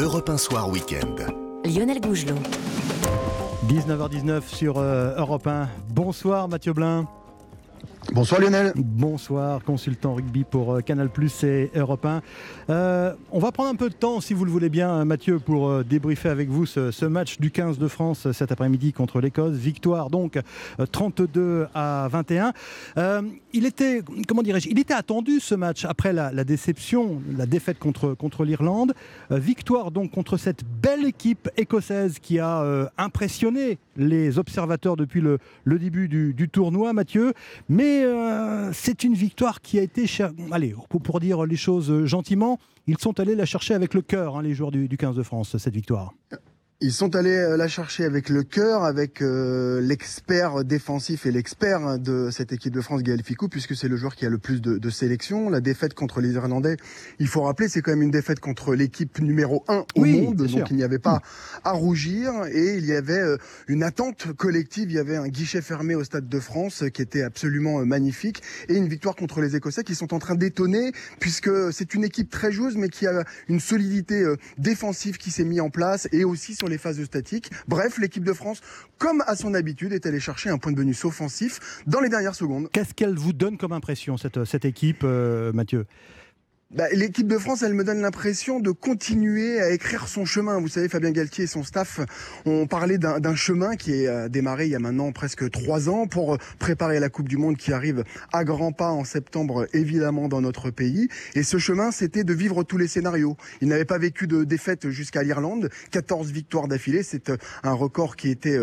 Europe 1 Soir Week-end. Lionel Gougelot. 19h19 sur euh, Europe 1. Bonsoir Mathieu Blin. Bonsoir Lionel. Bonsoir, consultant rugby pour euh, Canal Plus et Europe 1. Euh, on va prendre un peu de temps, si vous le voulez bien, Mathieu, pour euh, débriefer avec vous ce, ce match du 15 de France euh, cet après-midi contre l'Écosse. Victoire donc euh, 32 à 21. Euh, il était, comment dirais-je, il était attendu ce match après la, la déception, la défaite contre, contre l'Irlande. Euh, victoire donc contre cette belle équipe écossaise qui a euh, impressionné les observateurs depuis le, début du, du tournoi, Mathieu. Mais euh, c'est une victoire qui a été, cher- allez, pour, pour dire les choses gentiment, ils sont allés la chercher avec le cœur, hein, les joueurs du, du 15 de France, cette victoire. Ils sont allés euh, la chercher avec le cœur, avec euh, l'expert défensif et l'expert de cette équipe de France, Gaël Ficou, puisque c'est le joueur qui a le plus de, de sélections. La défaite contre les Irlandais, il faut rappeler, c'est quand même une défaite contre l'équipe numéro 1 au Oui, monde, donc sûr. il n'y avait pas à rougir et il y avait euh, une attente collective. Il y avait un guichet fermé au Stade de France qui était absolument euh, magnifique et une victoire contre les Écossais qui sont en train d'étonner puisque c'est une équipe très joueuse mais qui a une solidité défensive qui s'est mise en place et aussi sur les phases statiques. Bref, l'équipe de France, comme à son habitude, est allée chercher un point de bonus offensif dans les dernières secondes. Qu'est-ce qu'elle vous donne comme impression, cette, équipe, euh, Mathieu? Bah, l'équipe de France, elle me donne l'impression de continuer à écrire son chemin. Vous savez, Fabien Galtier et son staff ont parlé d'un chemin qui est euh, démarré il y a maintenant presque trois ans pour euh, préparer la Coupe du Monde qui arrive à grands pas en septembre, évidemment, dans notre pays. Et ce chemin, c'était de vivre tous les scénarios. Ils n'avaient pas vécu de défaite jusqu'à l'Irlande. 14 victoires d'affilée, c'est euh, un record qui était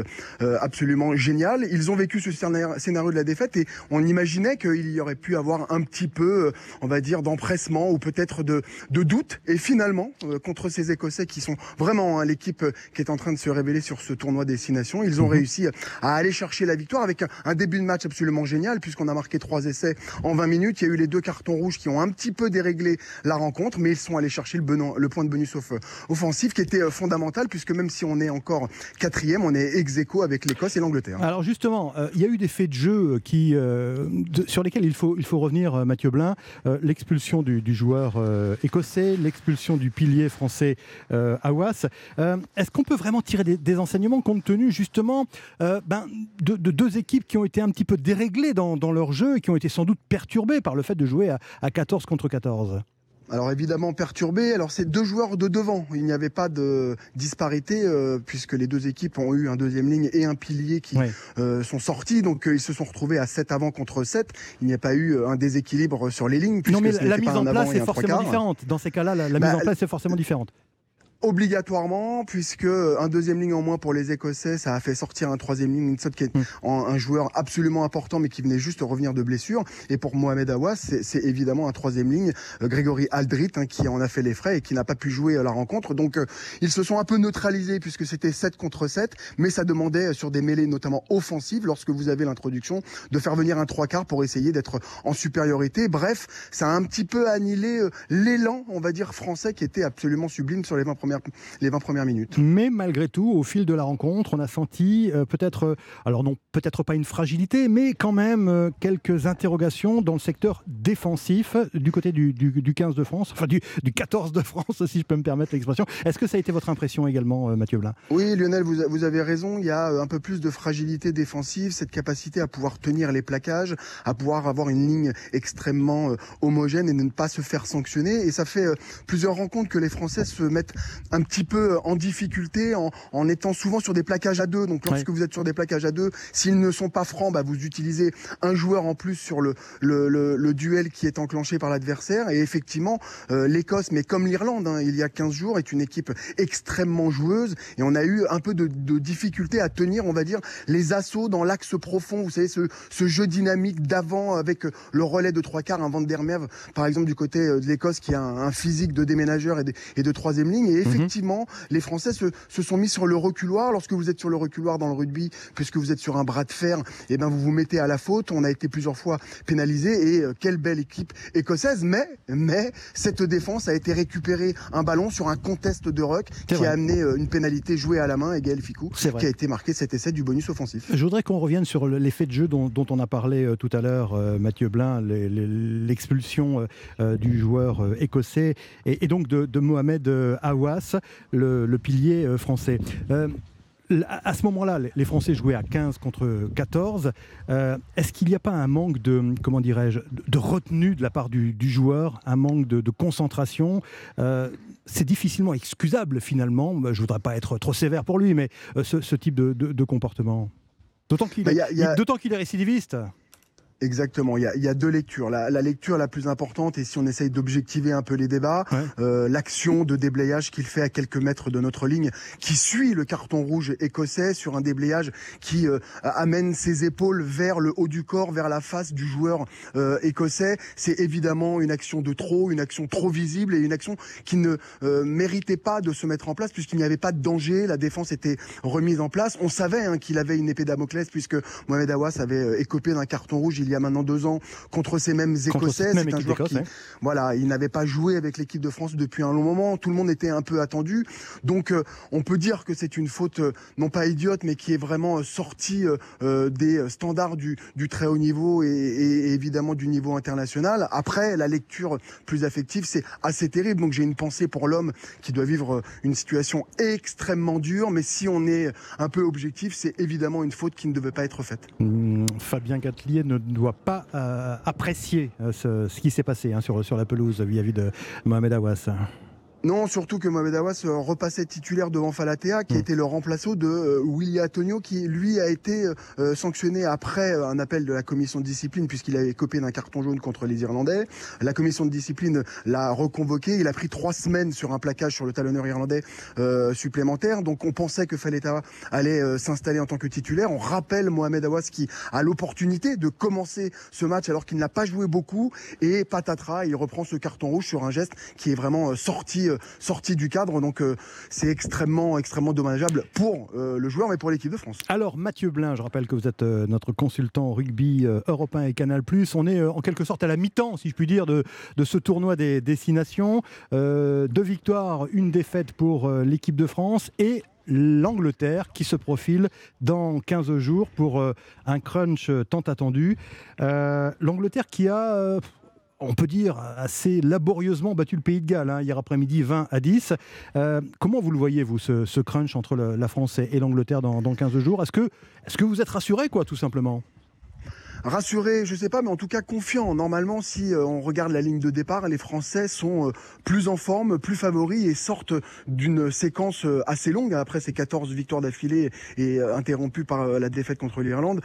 absolument génial. Ils ont vécu ce scénar- scénario de la défaite et on imaginait qu'il y aurait pu avoir un petit peu, on va dire, d'empressement ou peut-être de, de doute. Et finalement, euh, contre ces Écossais qui sont vraiment hein, l'équipe euh, qui est en train de se révéler sur ce tournoi Destination, ils ont réussi à aller chercher la victoire avec un, un début de match absolument génial puisqu'on a marqué trois essais en 20 minutes. Il y a eu les deux cartons rouges qui ont un petit peu déréglé la rencontre, mais ils sont allés chercher le, benon- le point de bonus off- offensif qui était euh, fondamental puisque même si on est encore quatrième, on est ex aequo avec l'Écosse et l'Angleterre. Alors justement, euh, il y a eu des faits de jeu qui, euh, de- sur lesquels il faut, il faut revenir, euh, Mathieu Blin. Euh, l'expulsion du, du joueur euh, écossais, l'expulsion du pilier français euh, Awas. Euh, Est-ce qu'on peut vraiment tirer des, enseignements compte tenu justement euh, ben, de, de deux équipes qui ont été un petit peu déréglées dans, leur jeu et qui ont été sans doute perturbées par le fait de jouer à 14 contre 14 Alors évidemment perturbé. Alors c'est deux joueurs de devant. Il n'y avait pas de disparité euh, puisque les deux équipes ont eu un deuxième ligne et un pilier qui euh, sont sortis. Donc euh, ils se sont retrouvés à 7 avant contre 7. Il n'y a pas eu un déséquilibre sur les lignes. Non puisque mais la mise pas en place est forcément différente. Dans ces cas-là, la, la Bah, mise en place est forcément différente. Obligatoirement, puisque un deuxième ligne en moins pour les Écossais, ça a fait sortir un troisième ligne, Ninsot, qui est Mm. en- un joueur absolument important, mais qui venait juste revenir de blessure. Et pour Mohamed Awas, c'est c'est évidemment un troisième ligne, euh, Grégory Aldrit, hein, qui en a fait les frais et qui n'a pas pu jouer à la rencontre. Donc euh, ils se sont un peu neutralisés puisque c'était 7 contre 7, mais ça demandait euh, sur des mêlées notamment offensives, lorsque vous avez l'introduction, de faire venir un trois quarts pour essayer d'être en supériorité. Bref, ça a un petit peu annihilé euh, l'élan, on va dire, français qui était absolument sublime sur les 20 premières, les 20 premières minutes. Mais malgré tout, au fil de la rencontre, on a senti euh, peut-être, euh, alors non, peut-être pas une fragilité, mais quand même euh, quelques interrogations dans le secteur défensif du côté du, du- du 15 de France, enfin du, du 14 de France, si je peux me permettre l'expression. Est-ce que ça a été votre impression également, Mathieu Blin? Oui, Lionel, vous, vous avez raison. Il y a un peu plus de fragilité défensive, cette capacité à pouvoir tenir les plaquages, à pouvoir avoir une ligne extrêmement homogène et ne pas se faire sanctionner. Et ça fait plusieurs rencontres que les Français se mettent un petit peu euh, en difficulté en, en étant souvent sur des plaquages à deux. Donc lorsque vous êtes sur des plaquages à deux, s'ils ne sont pas francs, bah, vous utilisez un joueur en plus sur le, le, le, le duel qui est enclenché par l'adversaire. Et effectivement, euh, l'Écosse, mais comme l'Irlande, hein, il y a 15 jours, est une équipe extrêmement joueuse. Et on a eu un peu de, de difficulté à tenir, on va dire, les assauts dans l'axe profond. Vous savez, ce, ce jeu dynamique d'avant avec euh, le relais de trois quarts, un Van der Merwe, par exemple, du côté euh, de l'Écosse, qui a un, un physique de déménageur et de, et de troisième ligne. Et effectivement, les Français se, se sont mis sur le reculoir. Lorsque vous êtes sur le reculoir dans le rugby, puisque vous êtes sur un bras de fer, et ben vous vous mettez à la faute. On a été plusieurs fois pénalisé et euh, quelle belle équipe écossaise. Mais, mais cette défense a été récupérée un ballon sur un contest de ruck qui vrai. a amené euh, une pénalité jouée à la main et Gaël Ficou qui a été marqué cet essai du bonus offensif. Je voudrais qu'on revienne sur le- l'effet de jeu dont, dont on a parlé euh, tout à l'heure, euh, Mathieu Blin, l'expulsion du joueur écossais et, et donc de, de Mohamed euh, Le, pilier français à ce moment-là, les Français jouaient à 15 contre 14. Euh, est-ce qu'il n'y a pas un manque de, comment dirais-je, de retenue de la part du, joueur, un manque de, concentration? Euh, C'est difficilement excusable finalement. Je ne voudrais pas être trop sévère pour lui, mais euh, ce, type de, comportement. D'autant qu'il bah, est récidiviste. Exactement. Il y, a, il y a, deux lectures. La, la, lecture la plus importante, et si on essaye d'objectiver un peu les débats, euh, l'action de déblayage qu'il fait à quelques mètres de notre ligne, qui suit le carton rouge écossais sur un déblayage qui euh, amène ses épaules vers le haut du corps, vers la face du joueur euh, écossais. C'est évidemment une action de trop, une action trop visible et une action qui ne euh, méritait pas de se mettre en place puisqu'il n'y avait pas de danger. La défense était remise en place. On savait hein, qu'il avait une épée Damoclès puisque Mohamed Awas avait écopé d'un carton rouge il y a maintenant deux ans contre ces mêmes Écossais. C'est un joueur qui, voilà, il n'avait pas joué avec l'équipe de France depuis un long moment. Tout le monde était un peu attendu. Donc, euh, on peut dire que c'est une faute euh, non pas idiote, mais qui est vraiment euh, sortie des standards du, du, très haut niveau et, et, évidemment du niveau international. Après, la lecture plus affective, c'est assez terrible. Donc, j'ai une pensée pour l'homme qui doit vivre une situation extrêmement dure. Mais si on est un peu objectif, c'est évidemment une faute qui ne devait pas être faite. Mmh, Fabien Gatelier ne doit pas euh, apprécier euh, ce, qui s'est passé hein, sur, sur la pelouse vis-à-vis de Mohamed Awas. Non, surtout que Mohamed Awas euh, repassait titulaire devant Falatea, qui a mm. été le remplaçant de euh, Willy Antonio, qui lui a été euh, sanctionné après un appel de la commission de discipline, puisqu'il avait copié d'un carton jaune contre les Irlandais. La commission de discipline l'a reconvoqué. Il a pris trois semaines sur un plaquage sur le talonneur irlandais supplémentaire. Donc on pensait que Falatea allait s'installer en tant que titulaire. On rappelle Mohamed Awas qui a l'opportunité de commencer ce match alors qu'il n'a pas joué beaucoup. Et patatras, il reprend ce carton rouge sur un geste qui est vraiment sorti sorti du cadre. Donc euh, c'est extrêmement, extrêmement dommageable pour euh, le joueur, mais pour l'équipe de France. Alors Mathieu Blin, je rappelle que vous êtes euh, notre consultant rugby européen et Canal+. On est en quelque sorte à la mi-temps, si je puis dire, de, de ce tournoi des destinations. deux victoires, une défaite pour l'équipe de France et l'Angleterre qui se profile dans 15 jours pour un crunch tant attendu. L'Angleterre qui a on peut dire, assez laborieusement battu le Pays de Galles hein, hier après-midi 20 à 10. Euh, comment vous le voyez, vous, ce, crunch entre la France et l'Angleterre dans, dans 15 jours? Est-ce que, est que vous êtes rassuré, quoi, tout simplement? Rassuré, je sais pas, mais en tout cas confiant. Normalement, si euh, on regarde la ligne de départ, les Français sont euh, plus en forme, plus favoris et sortent d'une séquence euh, assez longue après ces 14 victoires d'affilée et interrompues par la défaite contre l'Irlande,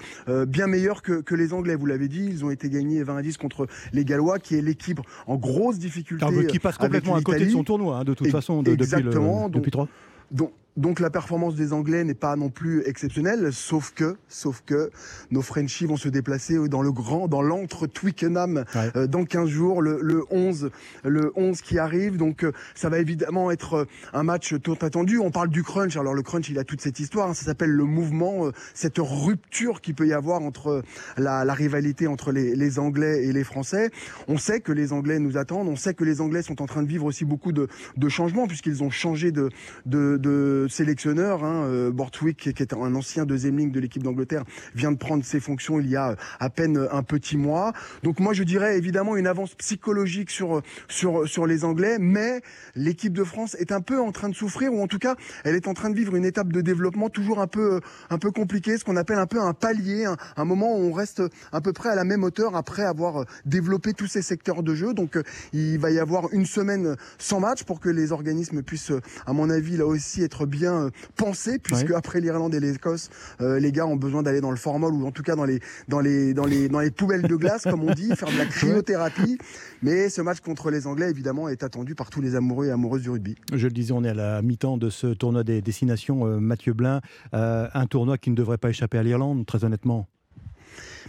bien meilleure que, que, les Anglais. Vous l'avez dit, ils ont été gagnés 20 à 10 contre les Gallois, qui est l'équipe en grosse difficulté. qui passe complètement à côté de son tournoi, hein, de toute façon, de, Exactement, depuis, trois. Donc, donc la performance des Anglais n'est pas non plus exceptionnelle, sauf que, sauf que nos Frenchies vont se déplacer dans le grand, dans l'antre Twickenham euh, dans 15 jours, le, le, 11, le 11 qui arrive. Donc euh, ça va évidemment être euh, un match tout attendu. On parle du crunch. Alors le crunch, il a toute cette histoire. Hein. ça s'appelle le mouvement, cette rupture qui peut y avoir entre la, la rivalité entre les, les, Anglais et les Français. On sait que les Anglais nous attendent. On sait que les Anglais sont en train de vivre aussi beaucoup de, de changements puisqu'ils ont changé de, de, de sélectionneur. Hein, euh, Bortwick, qui est un ancien deuxième ligne de l'équipe d'Angleterre, vient de prendre ses fonctions il y a à peine un petit mois. Donc moi, je dirais évidemment une avance psychologique sur sur sur les Anglais, mais l'équipe de France est un peu en train de souffrir, ou en tout cas, elle est en train de vivre une étape de développement toujours un peu un peu compliquée, ce qu'on appelle un peu un palier, un, moment où on reste à peu près à la même hauteur après avoir développé tous ces secteurs de jeu. Donc il va y avoir une semaine sans match pour que les organismes puissent, à mon avis, là aussi être bien euh, pensé, puisque après l'Irlande et l'Écosse, euh, les gars ont besoin d'aller dans le formol ou en tout cas dans les, dans les, dans les, dans les poubelles de glace, comme on dit, faire de la cryothérapie. Mais ce match contre les Anglais, évidemment, est attendu par tous les amoureux et amoureuses du rugby. Je le disais, on est à la mi-temps de ce tournoi des destinations, euh, Mathieu Blin. un tournoi qui ne devrait pas échapper à l'Irlande, très honnêtement.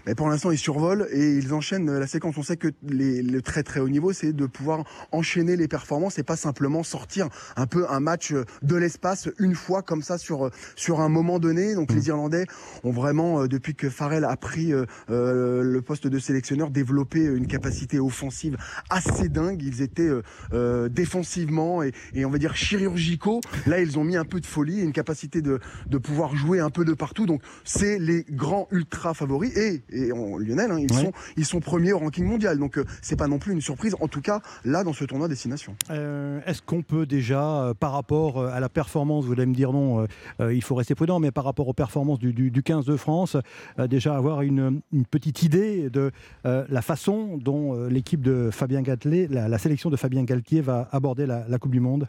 Mais pour l'instant, ils survolent et ils enchaînent la séquence. On sait que les, le très très haut niveau, c'est de pouvoir enchaîner les performances et pas simplement sortir un peu un match de l'espace une fois comme ça sur sur un moment donné. Donc les mmh. Irlandais ont vraiment, euh, depuis que Farrell a pris euh, euh, le poste de sélectionneur, développé une capacité offensive assez dingue. Ils étaient euh, défensivement et, et, on va dire chirurgicaux. Là, ils ont mis un peu de folie, une capacité de, de pouvoir jouer un peu de partout. Donc c'est les grands ultra favoris et et Lionel, hein, ils, sont, ils sont premiers au ranking mondial. Donc c'est pas non plus une surprise, en tout cas là dans ce tournoi destination. Est-ce qu'on peut déjà, par rapport à la performance, vous allez me dire non, il faut rester prudent, mais par rapport aux performances du, du, 15 de France, déjà avoir une, une petite idée de la façon dont l'équipe de Fabien Galtier, la, sélection de Fabien Galtier va aborder la Coupe du Monde?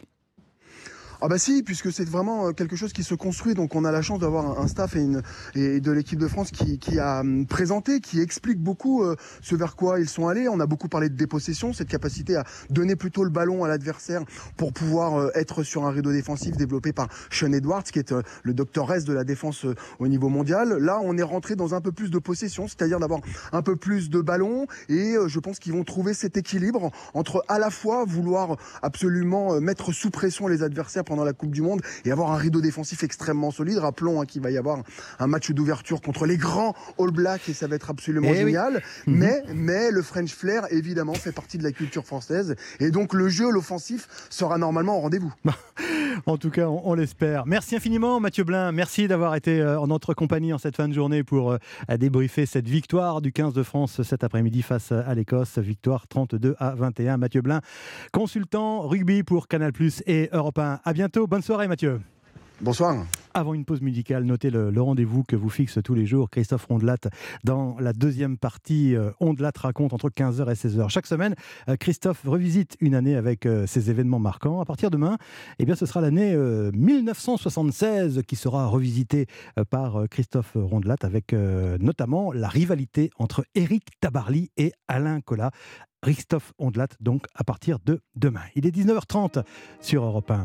Ah bah si, puisque c'est vraiment euh, quelque chose qui se construit. Donc on a la chance d'avoir un staff et, une, et de l'équipe de France qui, qui, a hum, présenté, qui explique beaucoup euh, ce vers quoi ils sont allés. On a beaucoup parlé de dépossession, cette capacité à donner plutôt le ballon à l'adversaire pour pouvoir euh, être sur un rideau défensif développé par Sean Edwards, qui est le docteur S de la défense au niveau mondial. Là, on est rentré dans un peu plus de possession, c'est-à-dire d'avoir un peu plus de ballon. Et je pense qu'ils vont trouver cet équilibre entre à la fois vouloir absolument mettre sous pression les adversaires pendant la Coupe du Monde et avoir un rideau défensif extrêmement solide. Rappelons hein, qu'il va y avoir un match d'ouverture contre les grands All Blacks et ça va être absolument eh génial. Mhm. Mais, mais le French Flair, évidemment, fait partie de la culture française. Et donc le jeu, l'offensif, sera normalement au rendez-vous. en tout cas, on, l'espère. Merci infiniment, Mathieu Blin. Merci d'avoir été euh, en notre compagnie en cette fin de journée pour euh, débriefer cette victoire du 15 de France cet après-midi face à l'Écosse. Victoire 32 à 21. Mathieu Blin, consultant rugby pour Canal Plus et Europe 1. À bientôt. Bonne soirée, Mathieu. Bonsoir. Avant une pause musicale, notez le, rendez-vous que vous fixe tous les jours Christophe Rondelat dans la deuxième partie euh, Rondelat raconte entre 15h et 16h. Chaque semaine, euh, Christophe revisite une année avec euh, ses événements marquants. À partir de demain, eh bien, ce sera l'année 1976 qui sera revisitée par Christophe Rondelat avec notamment la rivalité entre Éric Tabarly et Alain Collat. Christophe Ondelat, donc à partir de demain. Il est 19h30 sur Europe 1.